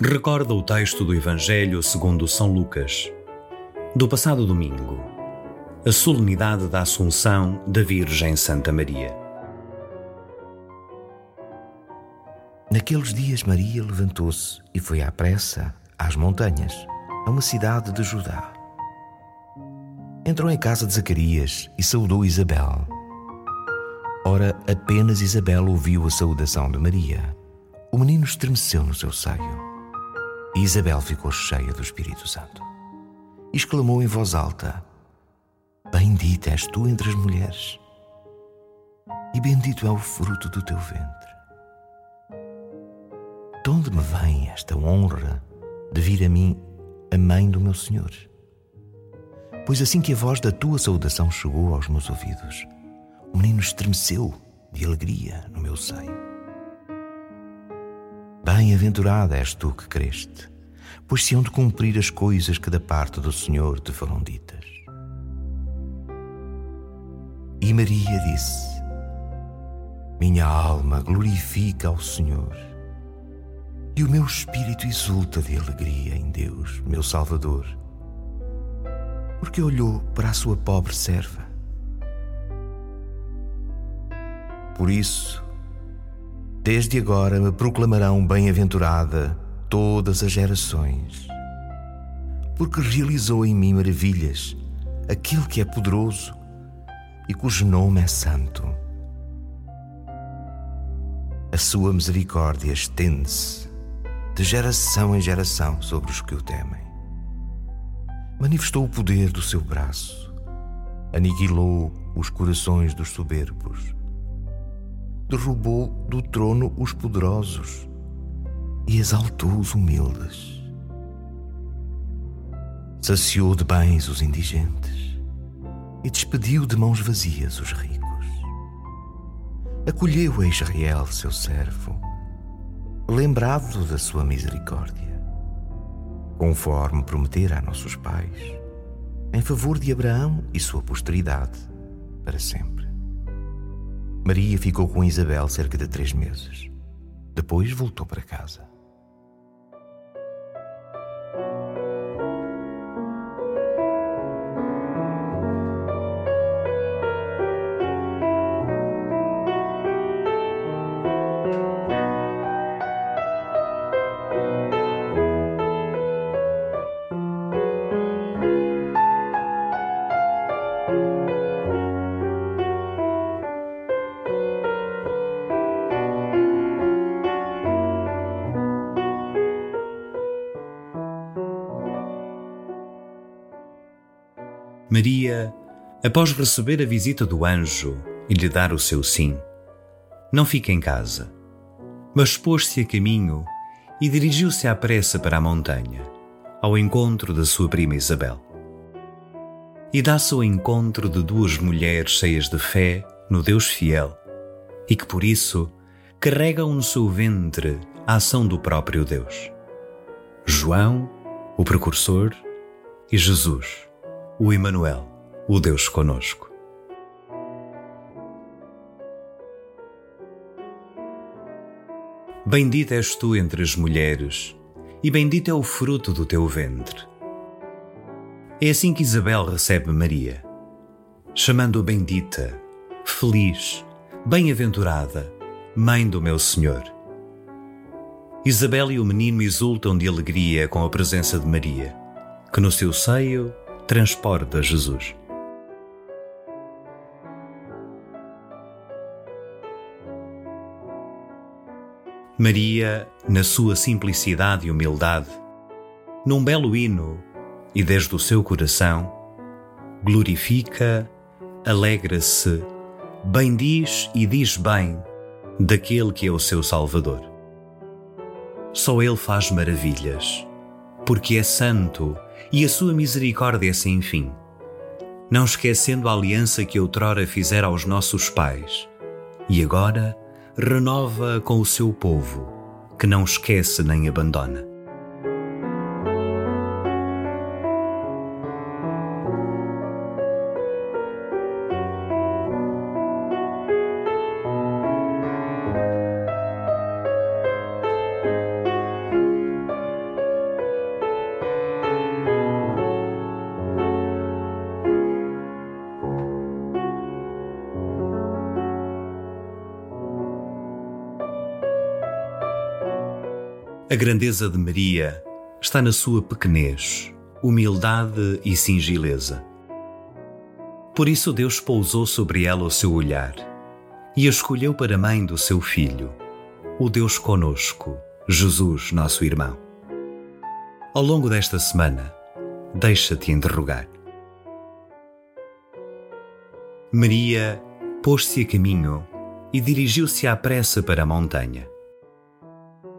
recorda o texto do Evangelho segundo São Lucas, do passado domingo, a solenidade da Assunção da Virgem Santa Maria. Naqueles dias, Maria levantou-se e foi à pressa às montanhas, a uma cidade de Judá. Entrou em casa de Zacarias e saudou Isabel. Ora, apenas Isabel ouviu a saudação de Maria. O menino estremeceu no seu seio. E Isabel ficou cheia do Espírito Santo. E exclamou em voz alta: Bendita és tu entre as mulheres, e bendito é o fruto do teu ventre. De onde me vem esta honra de vir a mim a mãe do meu Senhor? Pois assim que a voz da tua saudação chegou aos meus ouvidos, o menino estremeceu de alegria no meu seio. Bem-aventurada és tu que creste, pois se hão de cumprir as coisas que da parte do Senhor te foram ditas. E Maria disse: Minha alma glorifica ao Senhor, e o meu espírito exulta de alegria em Deus, meu Salvador, porque olhou para a sua pobre serva. Por isso, desde agora me proclamarão bem-aventurada todas as gerações, porque realizou em mim maravilhas aquele que é poderoso e cujo nome é Santo. A sua misericórdia estende-se de geração em geração sobre os que o temem. Manifestou o poder do seu braço, aniquilou os corações dos soberbos derrubou do trono os poderosos e exaltou os humildes. Saciou de bens os indigentes e despediu de mãos vazias os ricos. Acolheu a Israel, seu servo, lembrado da sua misericórdia, conforme prometera a nossos pais, em favor de Abraão e sua posteridade para sempre. Maria ficou com Isabel cerca de três meses. Depois voltou para casa. Maria, após receber a visita do anjo e lhe dar o seu sim, não fica em casa, mas pôs-se a caminho e dirigiu-se à pressa para a montanha, ao encontro da sua prima Isabel. E dá-se ao encontro de duas mulheres cheias de fé no Deus fiel e que por isso carregam no seu ventre a ação do próprio Deus. João, o precursor, e Jesus o Emmanuel, o Deus conosco. Bendita és tu entre as mulheres, e bendito é o fruto do teu ventre. É assim que Isabel recebe Maria, chamando-a bendita, feliz, bem-aventurada, mãe do meu Senhor. Isabel e o menino exultam de alegria com a presença de Maria, que no seu seio transporta Jesus. Maria, na sua simplicidade e humildade, num belo hino e desde o seu coração, glorifica, alegra-se, bendiz e diz bem daquele que é o seu Salvador. Só Ele faz maravilhas, porque é santo e a sua misericórdia sem fim, não esquecendo a aliança que outrora fizera aos nossos pais, e agora renova com o seu povo, que não esquece nem abandona. A grandeza de Maria está na sua pequenez, humildade e singileza. Por isso Deus pousou sobre ela o seu olhar e a escolheu para mãe do seu filho, o Deus conosco, Jesus, nosso irmão. Ao longo desta semana, deixa-te interrogar. Maria pôs-se a caminho e dirigiu-se à pressa para a montanha.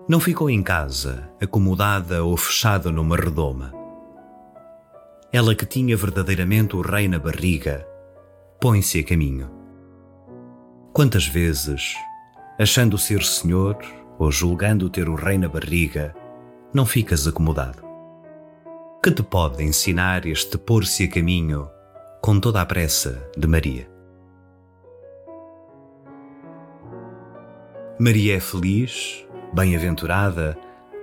Não ficou em casa, acomodada ou fechada numa redoma. Ela que tinha verdadeiramente o rei na barriga, põe-se a caminho. Quantas vezes, achando ser senhor ou julgando ter o rei na barriga, não ficas acomodado? Que te pode ensinar este pôr-se a caminho com toda a pressa de Maria? Maria é feliz, bem-aventurada,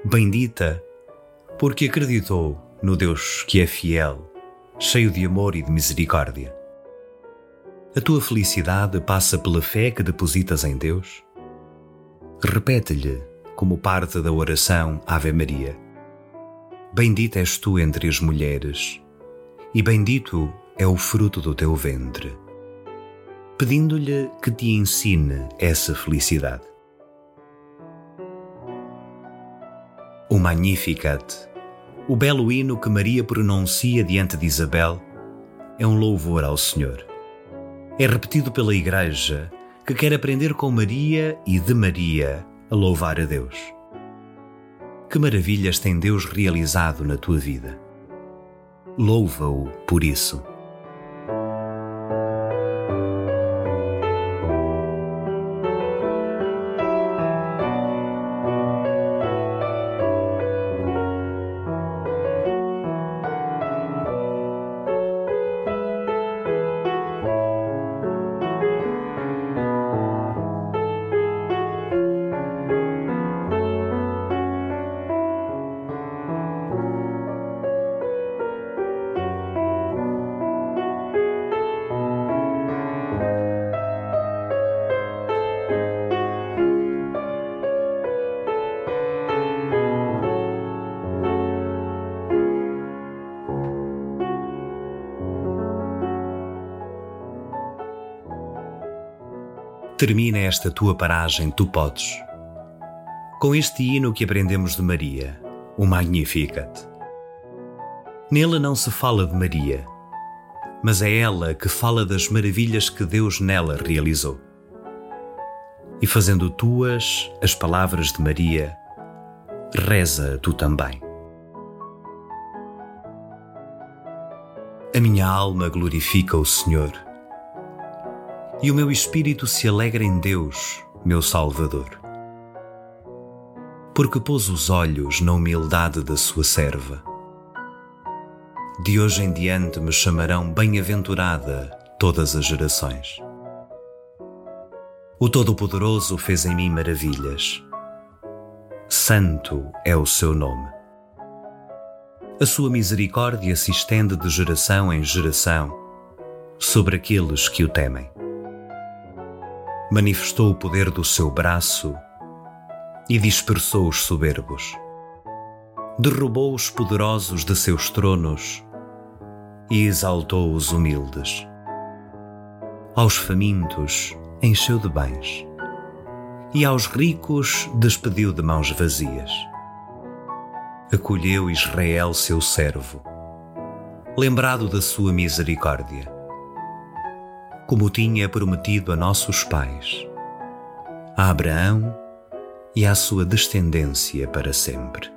bendita, porque acreditou no Deus que é fiel, cheio de amor e de misericórdia. A tua felicidade passa pela fé que depositas em Deus? Repete-lhe, como parte da oração Ave Maria: Bendita és tu entre as mulheres, e bendito é o fruto do teu ventre. Pedindo-lhe que te ensine essa felicidade. Magnificat, o belo hino que Maria pronuncia diante de Isabel, é um louvor ao Senhor. É repetido pela Igreja, que quer aprender com Maria e de Maria a louvar a Deus. Que maravilhas tem Deus realizado na tua vida? Louva-o por isso. Termina esta tua paragem, tu podes. Com este hino que aprendemos de Maria, o Magnificat. Nele não se fala de Maria, mas é ela que fala das maravilhas que Deus nela realizou. E fazendo tuas as palavras de Maria, reza tu também. A minha alma glorifica o Senhor e o meu espírito se alegra em Deus, meu Salvador. Porque pôs os olhos na humildade da sua serva. De hoje em diante me chamarão bem-aventurada todas as gerações. O Todo-Poderoso fez em mim maravilhas. Santo é o seu nome. A sua misericórdia se estende de geração em geração sobre aqueles que o temem manifestou o poder do seu braço e dispersou os soberbos. Derrubou os poderosos de seus tronos e exaltou os humildes. Aos famintos encheu de bens e aos ricos despediu de mãos vazias. Acolheu Israel, seu servo, lembrado da sua misericórdia como tinha prometido a nossos pais, a Abraão e à sua descendência para sempre.